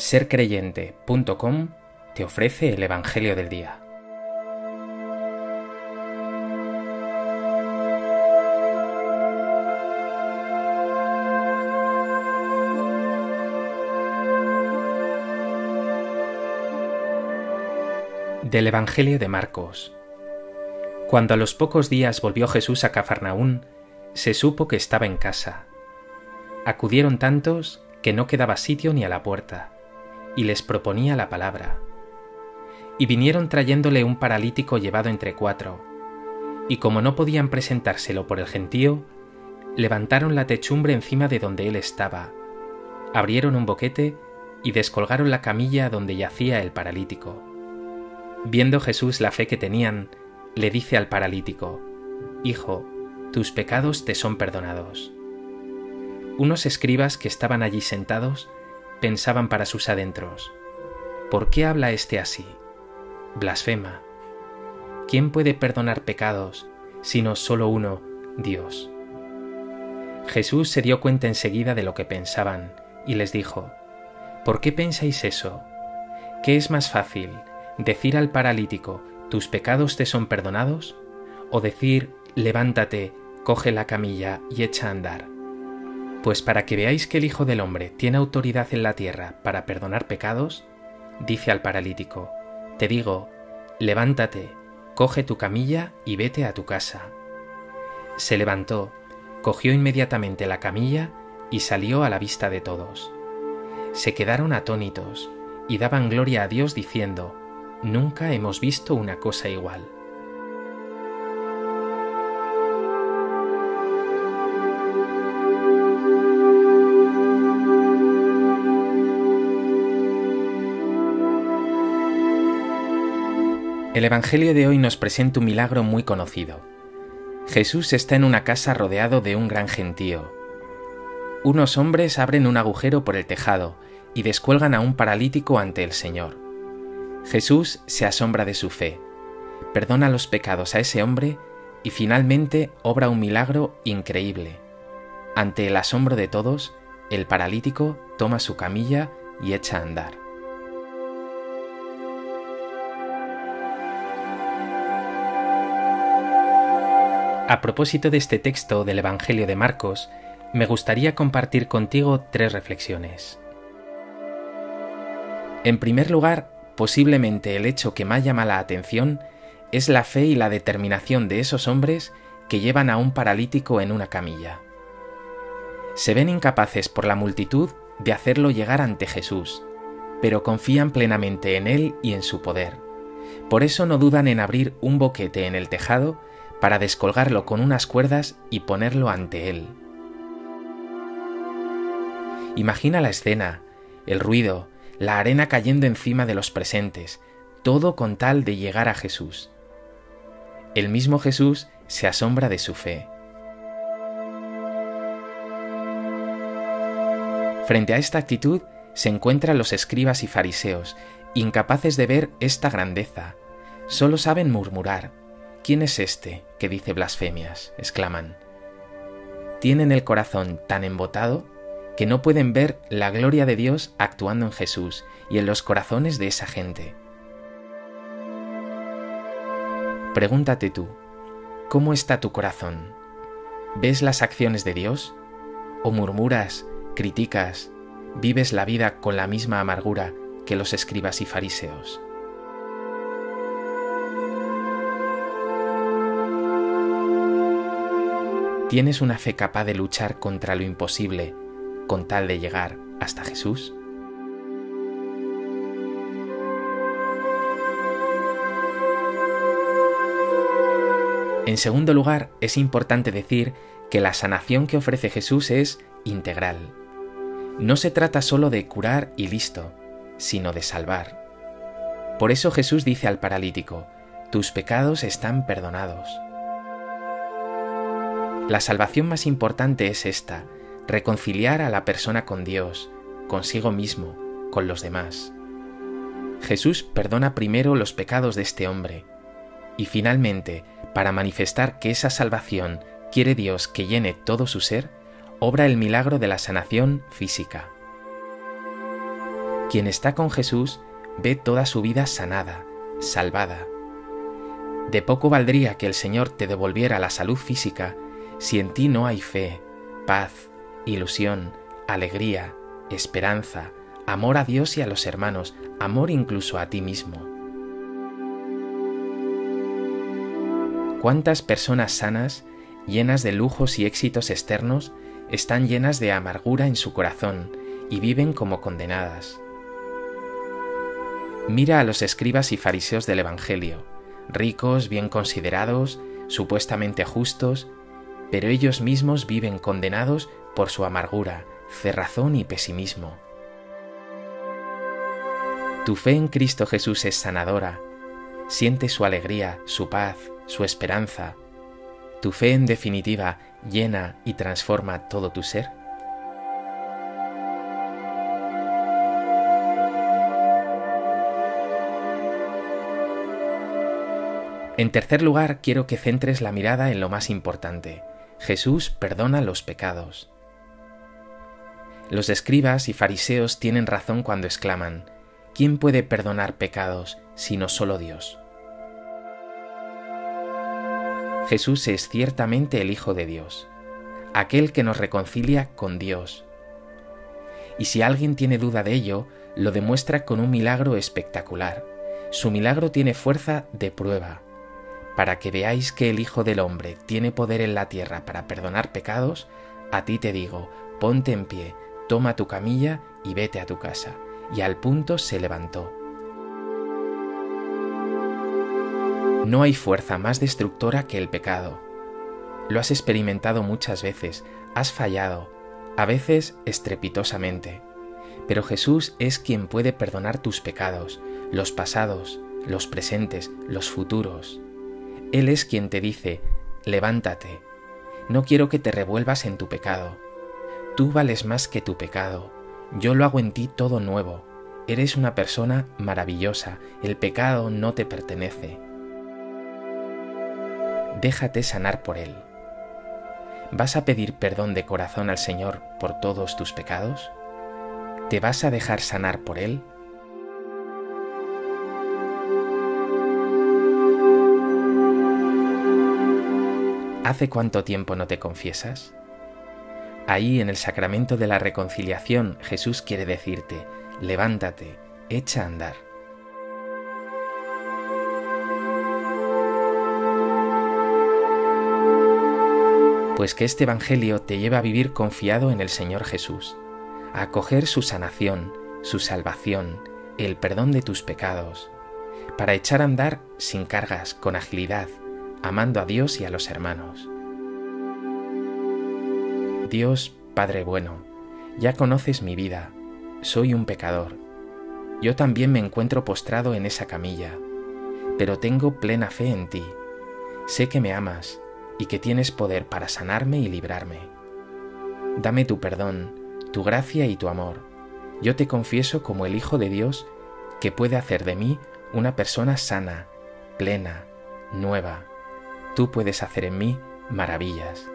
sercreyente.com te ofrece el Evangelio del Día. Del Evangelio de Marcos. Cuando a los pocos días volvió Jesús a Cafarnaún, se supo que estaba en casa. Acudieron tantos que no quedaba sitio ni a la puerta y les proponía la palabra. Y vinieron trayéndole un paralítico llevado entre cuatro, y como no podían presentárselo por el gentío, levantaron la techumbre encima de donde él estaba, abrieron un boquete y descolgaron la camilla donde yacía el paralítico. Viendo Jesús la fe que tenían, le dice al paralítico, Hijo, tus pecados te son perdonados. Unos escribas que estaban allí sentados pensaban para sus adentros, ¿por qué habla éste así? Blasfema. ¿Quién puede perdonar pecados sino solo uno, Dios? Jesús se dio cuenta enseguida de lo que pensaban y les dijo, ¿por qué pensáis eso? ¿Qué es más fácil, decir al paralítico, tus pecados te son perdonados? ¿O decir, levántate, coge la camilla y echa a andar? Pues para que veáis que el Hijo del Hombre tiene autoridad en la tierra para perdonar pecados, dice al paralítico, te digo, levántate, coge tu camilla y vete a tu casa. Se levantó, cogió inmediatamente la camilla y salió a la vista de todos. Se quedaron atónitos y daban gloria a Dios diciendo, Nunca hemos visto una cosa igual. El Evangelio de hoy nos presenta un milagro muy conocido. Jesús está en una casa rodeado de un gran gentío. Unos hombres abren un agujero por el tejado y descuelgan a un paralítico ante el Señor. Jesús se asombra de su fe, perdona los pecados a ese hombre y finalmente obra un milagro increíble. Ante el asombro de todos, el paralítico toma su camilla y echa a andar. A propósito de este texto del Evangelio de Marcos, me gustaría compartir contigo tres reflexiones. En primer lugar, posiblemente el hecho que más llama la atención es la fe y la determinación de esos hombres que llevan a un paralítico en una camilla. Se ven incapaces por la multitud de hacerlo llegar ante Jesús, pero confían plenamente en Él y en su poder. Por eso no dudan en abrir un boquete en el tejado para descolgarlo con unas cuerdas y ponerlo ante él. Imagina la escena, el ruido, la arena cayendo encima de los presentes, todo con tal de llegar a Jesús. El mismo Jesús se asombra de su fe. Frente a esta actitud se encuentran los escribas y fariseos, incapaces de ver esta grandeza, solo saben murmurar, ¿Quién es este que dice blasfemias? exclaman. Tienen el corazón tan embotado que no pueden ver la gloria de Dios actuando en Jesús y en los corazones de esa gente. Pregúntate tú, ¿cómo está tu corazón? ¿Ves las acciones de Dios? ¿O murmuras, criticas, vives la vida con la misma amargura que los escribas y fariseos? ¿Tienes una fe capaz de luchar contra lo imposible con tal de llegar hasta Jesús? En segundo lugar, es importante decir que la sanación que ofrece Jesús es integral. No se trata solo de curar y listo, sino de salvar. Por eso Jesús dice al paralítico, tus pecados están perdonados. La salvación más importante es esta, reconciliar a la persona con Dios, consigo mismo, con los demás. Jesús perdona primero los pecados de este hombre, y finalmente, para manifestar que esa salvación quiere Dios que llene todo su ser, obra el milagro de la sanación física. Quien está con Jesús ve toda su vida sanada, salvada. De poco valdría que el Señor te devolviera la salud física si en ti no hay fe, paz, ilusión, alegría, esperanza, amor a Dios y a los hermanos, amor incluso a ti mismo. ¿Cuántas personas sanas, llenas de lujos y éxitos externos, están llenas de amargura en su corazón y viven como condenadas? Mira a los escribas y fariseos del Evangelio, ricos, bien considerados, supuestamente justos, pero ellos mismos viven condenados por su amargura, cerrazón y pesimismo. Tu fe en Cristo Jesús es sanadora. Siente su alegría, su paz, su esperanza. Tu fe en definitiva llena y transforma todo tu ser. En tercer lugar, quiero que centres la mirada en lo más importante. Jesús perdona los pecados. Los escribas y fariseos tienen razón cuando exclaman, ¿quién puede perdonar pecados sino solo Dios? Jesús es ciertamente el Hijo de Dios, aquel que nos reconcilia con Dios. Y si alguien tiene duda de ello, lo demuestra con un milagro espectacular. Su milagro tiene fuerza de prueba, para que veáis que el Hijo del Hombre tiene poder en la tierra para perdonar pecados, a ti te digo, ponte en pie, toma tu camilla y vete a tu casa. Y al punto se levantó. No hay fuerza más destructora que el pecado. Lo has experimentado muchas veces, has fallado, a veces estrepitosamente. Pero Jesús es quien puede perdonar tus pecados, los pasados, los presentes, los futuros. Él es quien te dice, levántate, no quiero que te revuelvas en tu pecado. Tú vales más que tu pecado, yo lo hago en ti todo nuevo. Eres una persona maravillosa, el pecado no te pertenece. Déjate sanar por Él. ¿Vas a pedir perdón de corazón al Señor por todos tus pecados? ¿Te vas a dejar sanar por Él? ¿Hace cuánto tiempo no te confiesas? Ahí en el sacramento de la reconciliación Jesús quiere decirte, levántate, echa a andar. Pues que este Evangelio te lleva a vivir confiado en el Señor Jesús, a acoger su sanación, su salvación, el perdón de tus pecados, para echar a andar sin cargas, con agilidad, amando a Dios y a los hermanos. Dios, Padre bueno, ya conoces mi vida, soy un pecador. Yo también me encuentro postrado en esa camilla, pero tengo plena fe en ti. Sé que me amas y que tienes poder para sanarme y librarme. Dame tu perdón, tu gracia y tu amor. Yo te confieso como el Hijo de Dios que puede hacer de mí una persona sana, plena, nueva tú puedes hacer en mí maravillas.